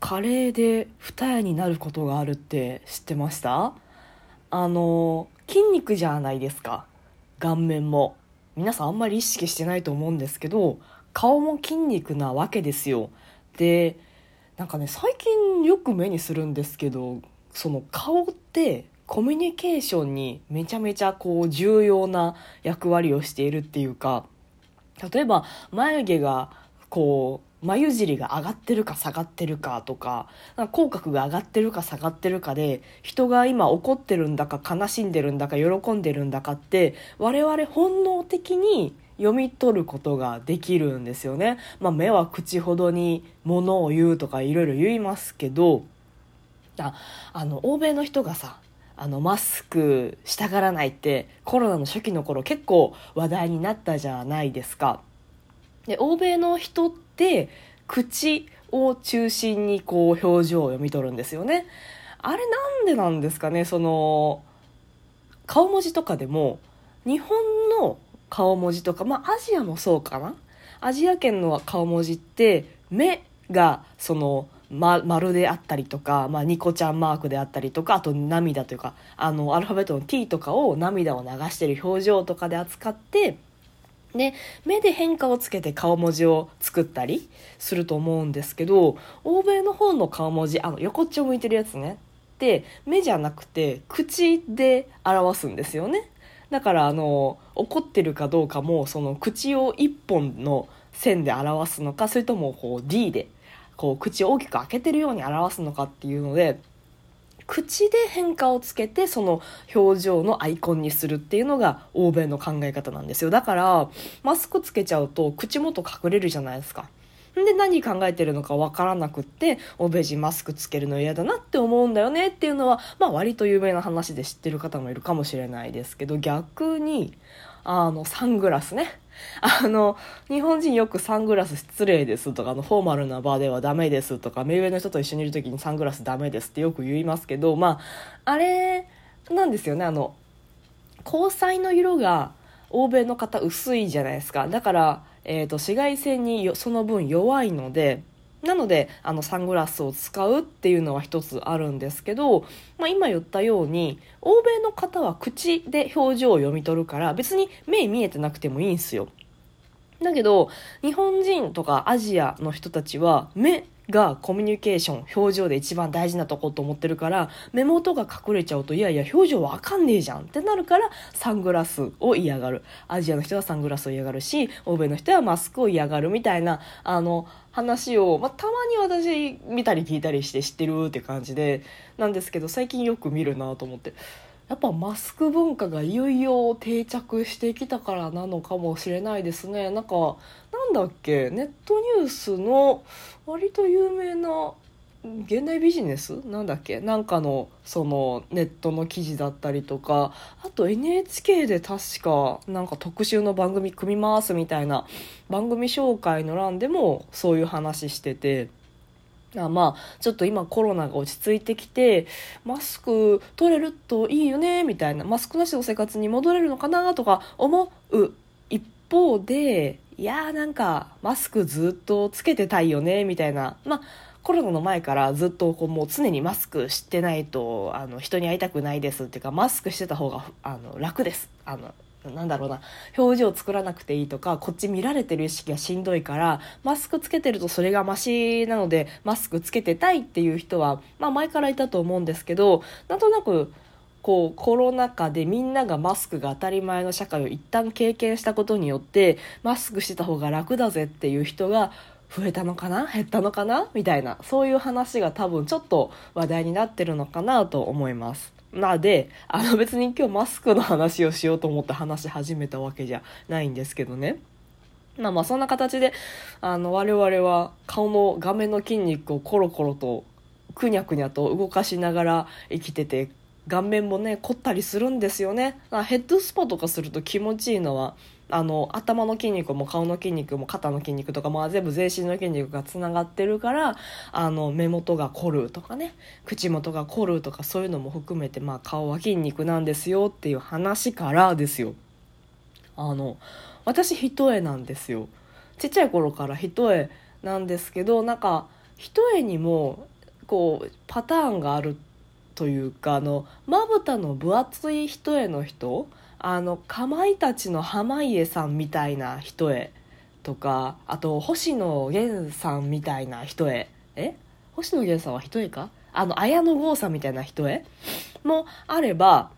加齢で二重になることがあるって知ってました？あの筋肉じゃないですか。顔面も。皆さんあんまり意識してないと思うんですけど顔も筋肉なわけですよ。でなんかね最近よく目にするんですけどその顔ってコミュニケーションにめちゃめちゃこう重要な役割をしているっていうか例えば眉毛がこう眉尻が上がってるか下がってるかとかか口角が上がってるか下がってるかで人が今怒ってるんだか悲しんでるんだか喜んでるんだかって我々本能的に読み取ることができるんですよね。まあ、目は口ほどにものを言うとかいろいろ言いますけどああの欧米の人がさあのマスクしたがらないってコロナの初期の頃結構話題になったじゃないですか。で欧米の人って口を中心にこう表情を読み取るんですよね。あれなんでなんですかねその顔文字とかでも日本の顔文字とかまあアジアもそうかなアジア圏の顔文字って目がそのま、丸であったりとか、まあ、ニコちゃんマークであったりとかあと涙というかあのアルファベットの T とかを涙を流してる表情とかで扱ってで目で変化をつけて顔文字を作ったりすると思うんですけど欧米の方の顔文字あの横っちょ向いてるやつね。って目じゃなくて口で表すんですよね。だからあの怒ってるかどうかもその口を一本の線で表すのかそれともこう D でこう口を大きく開けてるように表すのかっていうので口で変化をつけてその表情のアイコンにするっていうのが欧米の考え方なんですよ。だからマスクつけちゃうと口元隠れるじゃないですか。で何考えてるのか分からなくって欧米人マスクつけるの嫌だなって思うんだよねっていうのは、まあ、割と有名な話で知ってる方もいるかもしれないですけど逆にあのサングラスね。あの、日本人よくサングラス失礼ですとか、あの、フォーマルな場ではダメですとか、目上の人と一緒にいる時にサングラスダメですってよく言いますけど、まあ、あれなんですよね、あの、交際の色が欧米の方薄いじゃないですか。だから、えっ、ー、と、紫外線にその分弱いので、なのであのサングラスを使うっていうのは一つあるんですけど、まあ、今言ったように欧米の方は口で表情を読み取るから別に目見えてなくてもいいんですよ。だけど日本人とかアジアの人たちは目がコミュニケーション表情で一番大事なとこと思ってるから目元が隠れちゃうといやいや表情わかんねえじゃんってなるからサングラスを嫌がる。アジアの人はサングラスを嫌がるし欧米の人はマスクを嫌がるみたいなあの話を、まあ、たまに私見たり聞いたりして知ってるって感じでなんですけど最近よく見るなと思って。やっぱマスク文化がいよいよ定着してきたからなのかもしれないですね。なんかなんだっけ？ネットニュースの割と有名な現代ビジネス？なんだっけ？なんかのそのネットの記事だったりとか。あと NHK で確かなんか特集の番組組みますみたいな番組紹介の欄でもそういう話してて。あまあちょっと今コロナが落ち着いてきてマスク取れるといいよねみたいなマスクなしの生活に戻れるのかなとか思う一方でいやーなんかマスクずっとつけてたいよねみたいなまあコロナの前からずっとこうもう常にマスクしてないとあの人に会いたくないですっていうかマスクしてた方があの楽です。あのなんだろうな。表情作らなくていいとかこっち見られてる意識がしんどいからマスクつけてるとそれがマシなのでマスクつけてたいっていう人は、まあ、前からいたと思うんですけどなんとなくこうコロナ禍でみんながマスクが当たり前の社会を一旦経験したことによってマスクしてた方が楽だぜっていう人が増えたのかな？減ったのかな？みたいなそういう話が多分ちょっと話題になってるのかなと思います。なで、あの別に今日マスクの話をしようと思って話し始めたわけじゃないんですけどね。まあまあそんな形で、あの我々は顔の画面の筋肉をコロコロとくにゃくにゃと動かしながら生きてて、顔面もね、凝ったりするんですよね。ヘッドスパとかすると気持ちいいのは、あの頭の筋肉も顔の筋肉も肩の筋肉とか、まあ、全部全身の筋肉がつながってるからあの目元が凝るとかね口元が凝るとかそういうのも含めて、まあ、顔は筋肉なんですよっていう話からですよ。あの私一重なんですよ。ちっちゃい頃から一重なんですけどなんか一重にもこうパターンがあるというかあのまぶたの分厚い一重の人あのかまいたちの濱家さんみたいな一重とかあと星野源さんみたいな一重え？星野源さんは一重か？あの綾野剛さんみたいな一重もあれば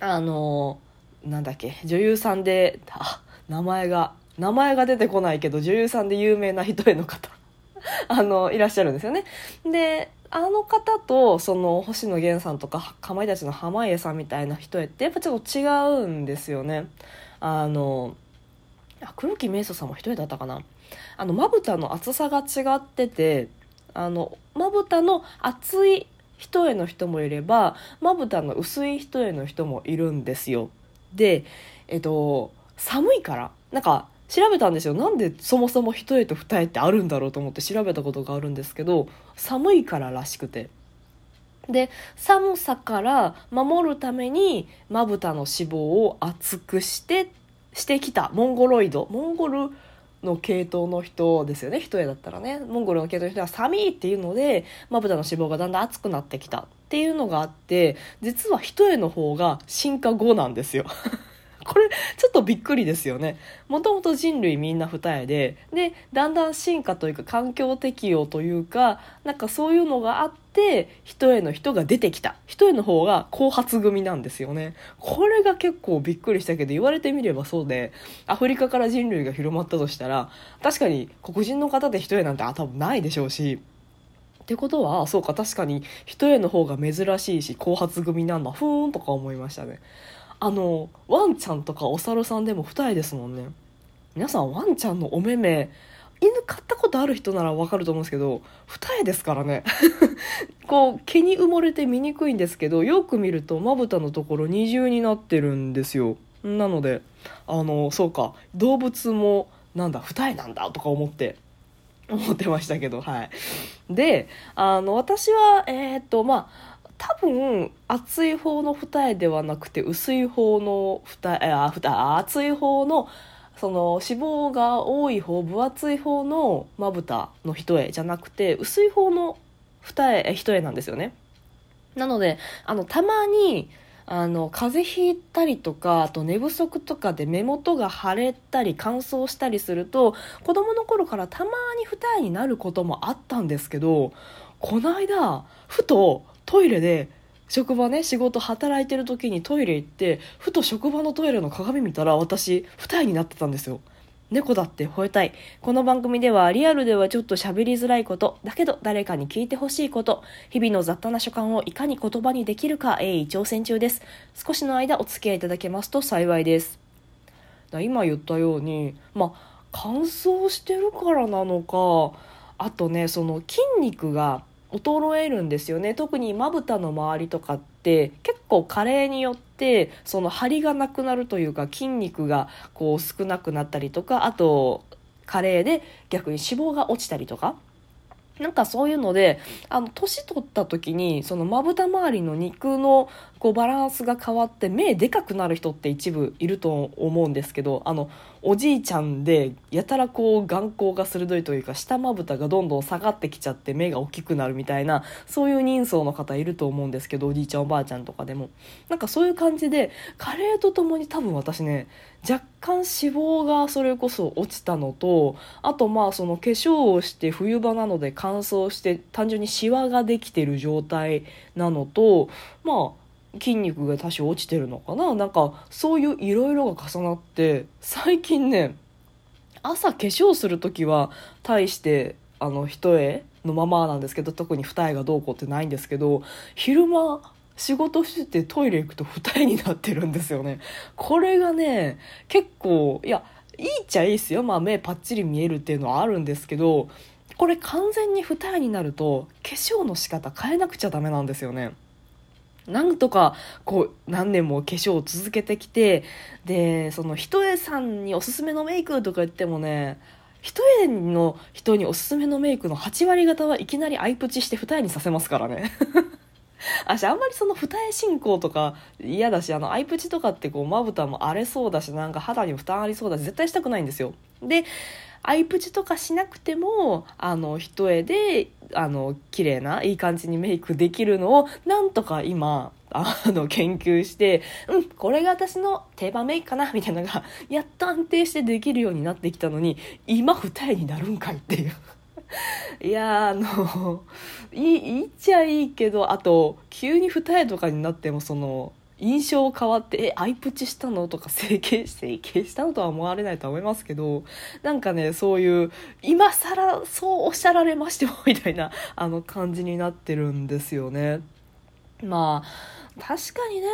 あのなんだっけ女優さんであ名前が名前が出てこないけど女優さんで有名な人への方 あのいらっしゃるんですよね。であの方とその星野源さんとかかまいたちの濱家さんみたいな人へってやっぱちょっと違うんですよね。あの黒木メイソさんも一重だったかなあのまぶたの厚さが違っててあのまぶたの厚い一重の人もいればまぶたの薄い一重の人もいるんですよ。でえっと寒いからなんか調べたんですよ。なんでそもそも一重と二重ってあるんだろうと思って調べたことがあるんですけど寒いかららしくて。で寒さから守るためにまぶたの脂肪を厚くしてしてきた。モンゴロイド。モンゴルの系統の人ですよね。一重だったらね。モンゴルの系統の人は寒いっていうのでまぶたの脂肪がだんだん厚くなってきたっていうのがあって実は一重の方が進化後なんですよ。これちょっとびっくりですよね。もともと人類みんな二重で、で、だんだん進化というか環境適応というか、なんかそういうのがあって、一重の人が出てきた。一重の方が後発組なんですよね。これが結構びっくりしたけど、言われてみればそうで、アフリカから人類が広まったとしたら、確かに黒人の方で一重なんてあ多分ないでしょうし、ってことはそうか確かに一重の方が珍しいし後発組なんだふーんとか思いましたねあのワンちゃんとかお猿さんでも二重ですもんね。皆さんワンちゃんのお目目犬飼ったことある人ならわかると思うんですけど二重ですからね。こう毛に埋もれて見にくいんですけどよく見るとまぶたのところ二重になってるんですよ。なのであのそうか動物もなんだ二重なんだとか思って思ってましたけどはい。であの私はえー、っとまあ多分厚い方の二重ではなくて薄い方の二重あ二厚い方のその脂肪が多い方分厚い方のまぶたの一重じゃなくて薄い方の二重一重なんですよね。なのであのたまにあの風邪ひいたりとかあと寝不足とかで目元が腫れたり乾燥したりすると子供の頃からたまに二重になることもあったんですけどこの間ふとトイレで職場ね仕事働いてる時にトイレ行ってふと職場のトイレの鏡見たら私二重になってたんですよ猫だって吠えたい。この番組ではリアルではちょっと喋りづらいこと、だけど誰かに聞いてほしいこと、日々の雑多な所感をいかに言葉にできるか鋭意挑戦中です。少しの間お付き合いいただけますと幸いです。今言ったように、まあ、乾燥してるからなのか、あとね、その筋肉が衰えるんですよね。特にまぶたの周りとかって結構加齢によってその張りがなくなるというか筋肉がこう少なくなったりとかあと加齢で逆に脂肪が落ちたりとか。なんかそういうので、あの、年取った時に、そのまぶた周りの肉のこうバランスが変わって目でかくなる人って一部いると思うんですけど、あの、おじいちゃんでやたらこう眼光が鋭いというか下まぶたがどんどん下がってきちゃって目が大きくなるみたいなそういう人相の方いると思うんですけどおじいちゃんおばあちゃんとかでも。なんかそういう感じで加齢とともに多分私ね若干脂肪がそれこそ落ちたのとあとまあその化粧をして冬場なので乾燥して単純にシワができてる状態なのとまあ筋肉が多少落ちてるのかな？なんかそういういろいろが重なって最近ね朝化粧する時は大してあの一重のままなんですけど特に二重がどうこうってないんですけど昼間仕事しててトイレ行くと二重になってるんですよね。これがね結構いやいいっちゃいいっすよ。まあ目パッチリ見えるっていうのはあるんですけどこれ完全に二重になると化粧の仕方変えなくちゃダメなんですよね。なんとかこう何年も化粧を続けてきてでその一重さんにおすすめのメイクとか言ってもね一重の人におすすめのメイクの8割方はいきなりアイプチして二重にさせますからね。私あんまりその二重進行とか嫌だしあのアイプチとかってこうまぶたも荒れそうだしなんか肌に負担ありそうだし絶対したくないんですよ。でアイプチとかしなくてもあの一重であの綺麗ないい感じにメイクできるのをなんとか今あの研究してうんこれが私の定番メイクかなみたいなのがやっと安定してできるようになってきたのに今二重になるんかいっていう。いやあのいいっちゃいいけどあと急に二重とかになってもその印象変わって「えアイプチしたの?」とか整形整形したのとは思われないと思いますけどなんかねそういう今更そうおっしゃられましてもみたいなあの感じになってるんですよね。まあ確かにね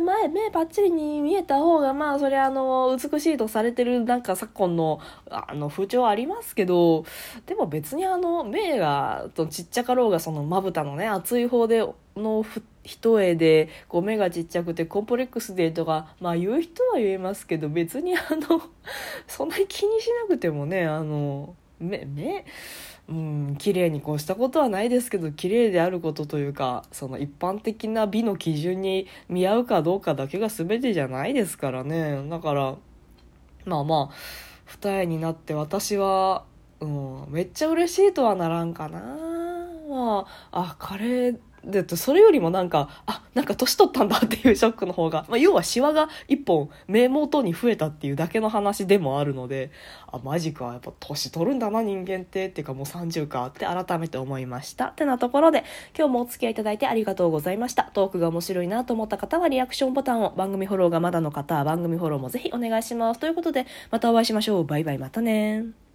前目パッチリに見えた方がまあそれあの美しいとされてるなんか昨今のあの風潮ありますけどでも別にあの目がちっちゃかろうがそのまぶたのね厚い方での振って一重でこう目がちっちゃくてコンプレックスでとかまあ言う人は言えますけど別にあの そんなに気にしなくてもねあの目目うん綺麗にこうしたことはないですけど綺麗であることというかその一般的な美の基準に見合うかどうかだけが全てじゃないですからね。だからまあまあ二重になって私は、うん、めっちゃ嬉しいとはならんかな。まああカレーでそれよりもなんかあなんか年取ったんだっていうショックの方が、まあ、要はシワが一本目元に増えたっていうだけの話でもあるのであマジかやっぱ年取るんだな人間って。っていうかもう30かって改めて思いました。ってなところで今日もお付き合いいただいてありがとうございました。トークが面白いなと思った方はリアクションボタンを番組フォローがまだの方は番組フォローもぜひお願いします。ということでまたお会いしましょう。バイバイまたね